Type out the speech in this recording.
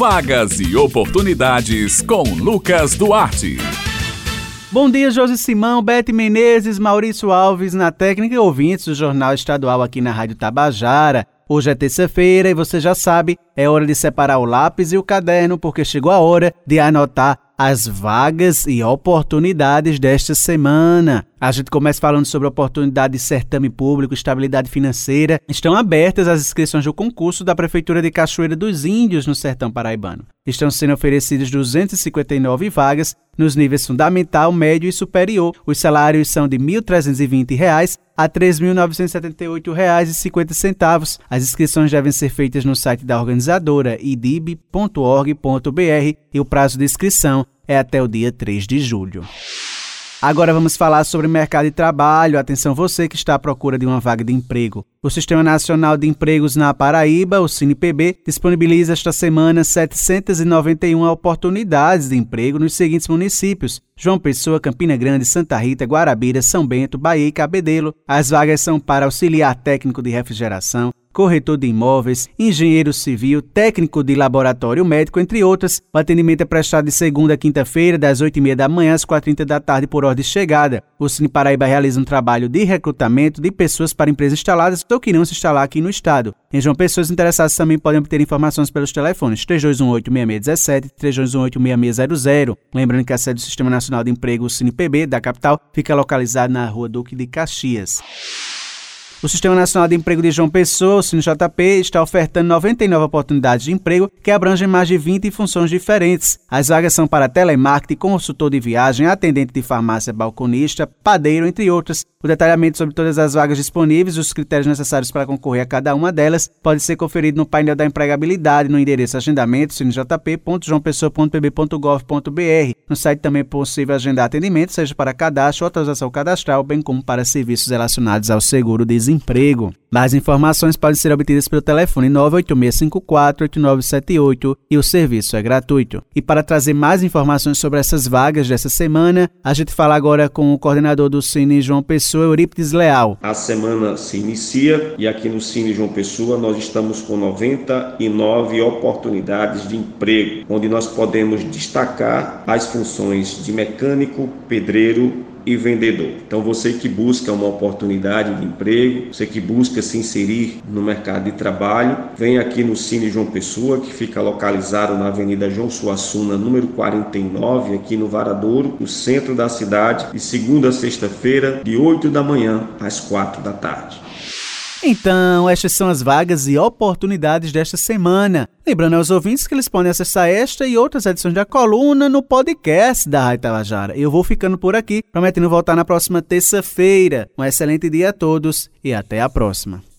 Vagas e oportunidades com Lucas Duarte. Bom dia, Josi Simão, Bete Menezes, Maurício Alves na técnica e ouvintes do Jornal Estadual aqui na Rádio Tabajara. Hoje é terça-feira e você já sabe, é hora de separar o lápis e o caderno porque chegou a hora de anotar as vagas e oportunidades desta semana. A gente começa falando sobre oportunidade de certame público, estabilidade financeira. Estão abertas as inscrições do concurso da Prefeitura de Cachoeira dos Índios, no Sertão Paraibano. Estão sendo oferecidas 259 vagas nos níveis fundamental, médio e superior. Os salários são de R$ 1.320 a R$ 3.978,50. As inscrições devem ser feitas no site da organizadora idib.org.br e o prazo de inscrição é até o dia 3 de julho. Agora vamos falar sobre mercado de trabalho. Atenção você que está à procura de uma vaga de emprego. O Sistema Nacional de Empregos na Paraíba, o CinePB, disponibiliza esta semana 791 oportunidades de emprego nos seguintes municípios: João Pessoa, Campina Grande, Santa Rita, Guarabira, São Bento, Bahia e Cabedelo. As vagas são para auxiliar técnico de refrigeração, corretor de imóveis, engenheiro civil, técnico de laboratório médico, entre outras. O atendimento é prestado de segunda a quinta-feira, das 8h30 da manhã às 4h30 da tarde, por ordem de chegada. O Cine Paraíba realiza um trabalho de recrutamento de pessoas para empresas instaladas ou que irão se instalar aqui no estado. Em João Pessoas interessadas também podem obter informações pelos telefones 3218-6617 e 3218-6600. Lembrando que a sede do Sistema Nacional de Emprego, o CinePB, da capital, fica localizada na rua Duque de Caxias. O Sistema Nacional de Emprego de João Pessoa, o SINJP, está ofertando 99 oportunidades de emprego que abrangem mais de 20 funções diferentes. As vagas são para telemarketing, consultor de viagem, atendente de farmácia, balconista, padeiro, entre outras. O detalhamento sobre todas as vagas disponíveis e os critérios necessários para concorrer a cada uma delas pode ser conferido no painel da empregabilidade no endereço agendamento sinjp.joaopessoa.pb.gov.br. No site também é possível agendar atendimento, seja para cadastro ou atualização cadastral, bem como para serviços relacionados ao seguro-desemprego. Mais informações podem ser obtidas pelo telefone 986548978 e o serviço é gratuito. E para trazer mais informações sobre essas vagas dessa semana, a gente fala agora com o coordenador do Cine João Pessoa, Eurípides Leal. A semana se inicia e aqui no Cine João Pessoa nós estamos com 99 oportunidades de emprego, onde nós podemos destacar as funções de mecânico, pedreiro, e vendedor. Então você que busca uma oportunidade de emprego, você que busca se inserir no mercado de trabalho, vem aqui no Cine João Pessoa, que fica localizado na Avenida João Suassuna, número 49, aqui no Varadouro, no centro da cidade, de segunda a sexta-feira, de 8 da manhã às 4 da tarde. Então, estas são as vagas e oportunidades desta semana. Lembrando aos ouvintes que eles podem acessar esta e outras edições da coluna no podcast da Rádio Tabajara. Eu vou ficando por aqui, prometendo voltar na próxima terça-feira. Um excelente dia a todos e até a próxima.